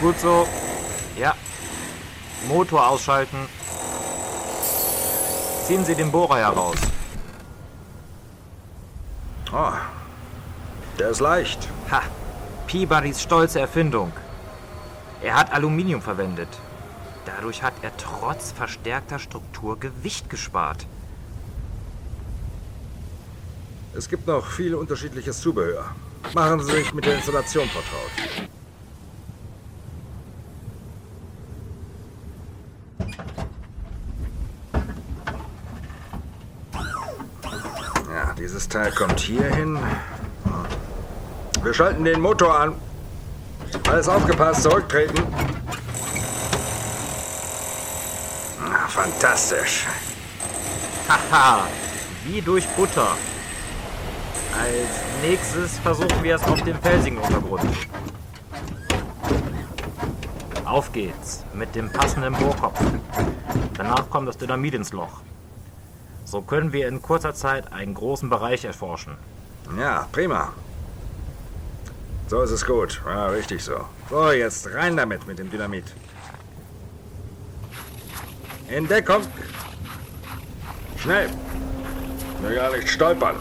Gut so. Ja. Motor ausschalten. Ziehen Sie den Bohrer heraus. Oh, der ist leicht. Ha! Peabodys stolze Erfindung. Er hat Aluminium verwendet. Dadurch hat er trotz verstärkter Struktur Gewicht gespart. Es gibt noch viel unterschiedliches Zubehör. Machen Sie sich mit der Installation vertraut. Ja, dieses Teil kommt hier hin. Wir schalten den Motor an. Alles aufgepasst, zurücktreten. Ah, fantastisch. Haha! Wie durch Butter. Als nächstes versuchen wir es auf dem felsigen Untergrund. Auf geht's mit dem passenden Bohrkopf. Danach kommt das Dynamit ins Loch. So können wir in kurzer Zeit einen großen Bereich erforschen. Ja, prima. So ist es gut. Ja, richtig so. So, jetzt rein damit mit dem Dynamit. In Deckung. Schnell. Will ja nicht stolpern.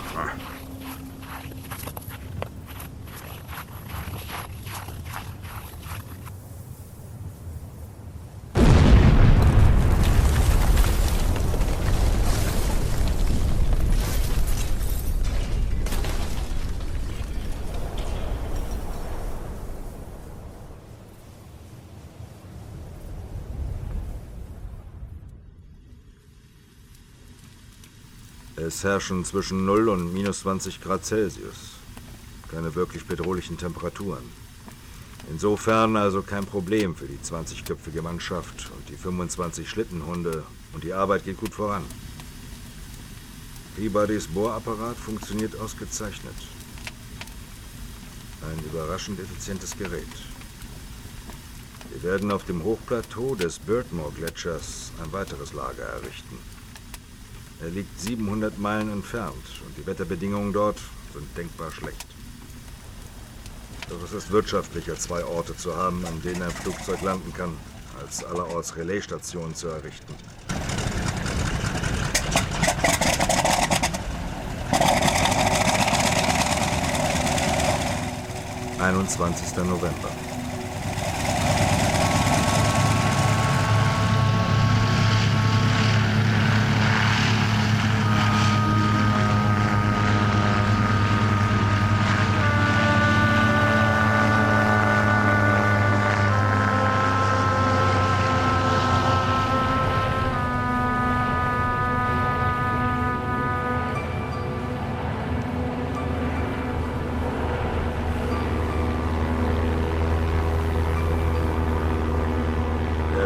Es herrschen zwischen 0 und minus 20 Grad Celsius. Keine wirklich bedrohlichen Temperaturen. Insofern also kein Problem für die 20-köpfige Mannschaft und die 25 Schlittenhunde und die Arbeit geht gut voran. Peabodys Bohrapparat funktioniert ausgezeichnet. Ein überraschend effizientes Gerät. Wir werden auf dem Hochplateau des Birdmore-Gletschers ein weiteres Lager errichten. Er liegt 700 Meilen entfernt und die Wetterbedingungen dort sind denkbar schlecht. Doch es ist wirtschaftlicher, zwei Orte zu haben, an denen ein Flugzeug landen kann, als allerorts Relaisstationen zu errichten. Einundzwanzigster November.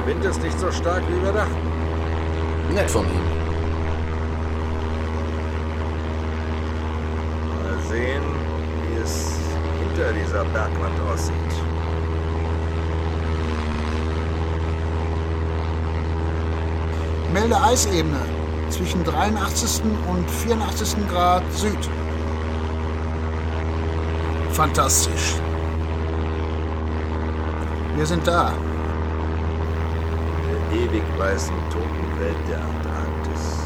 Wind ist nicht so stark, wie wir dachten. Nett von Ihnen. Mal sehen, wie es hinter dieser Bergwand aussieht. Melde Eisebene zwischen 83. und 84. Grad Süd. Fantastisch. Wir sind da. Ewig weißen Totenwelt der Antarktis.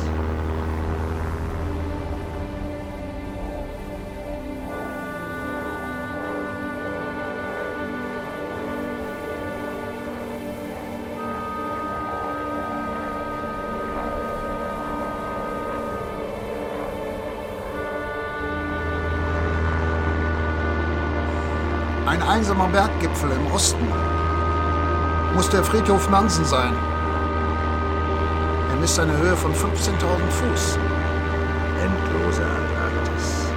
Ein einsamer Berggipfel im Osten. Muss der Friedhof Nansen sein. Er misst eine Höhe von 15.000 Fuß. Endlose Antarktis.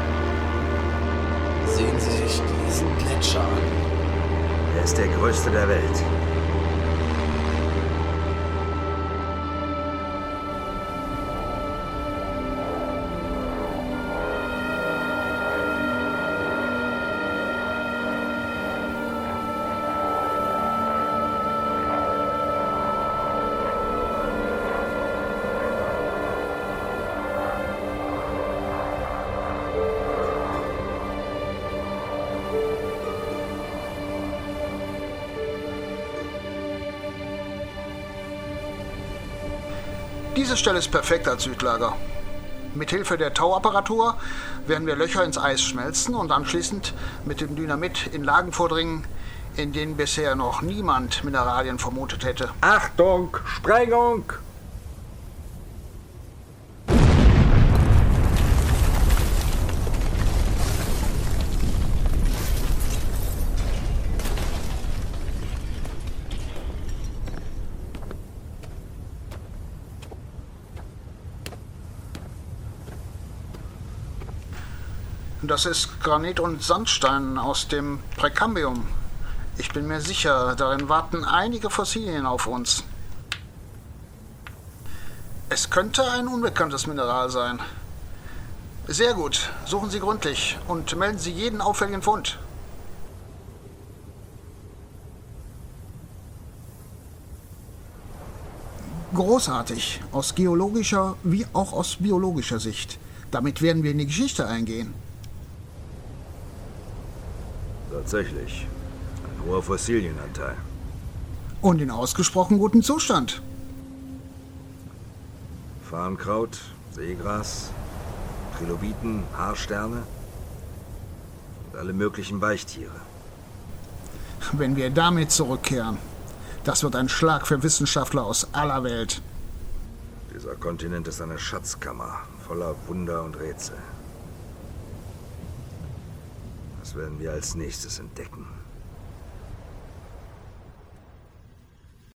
Sehen Sie sich diesen Gletscher an. Er ist der größte der Welt. Diese Stelle ist perfekt als Südlager. Mithilfe der Tauapparatur werden wir Löcher ins Eis schmelzen und anschließend mit dem Dynamit in Lagen vordringen, in denen bisher noch niemand Mineralien vermutet hätte. Achtung! Sprengung! Das ist Granit und Sandstein aus dem Präkambium. Ich bin mir sicher, darin warten einige Fossilien auf uns. Es könnte ein unbekanntes Mineral sein. Sehr gut. Suchen Sie gründlich und melden Sie jeden auffälligen Fund. Großartig, aus geologischer wie auch aus biologischer Sicht. Damit werden wir in die Geschichte eingehen. Tatsächlich. Ein hoher Fossilienanteil. Und in ausgesprochen gutem Zustand. Farnkraut, Seegras, Trilobiten, Haarsterne und alle möglichen Weichtiere. Wenn wir damit zurückkehren, das wird ein Schlag für Wissenschaftler aus aller Welt. Dieser Kontinent ist eine Schatzkammer voller Wunder und Rätsel. Was werden wir als nächstes entdecken?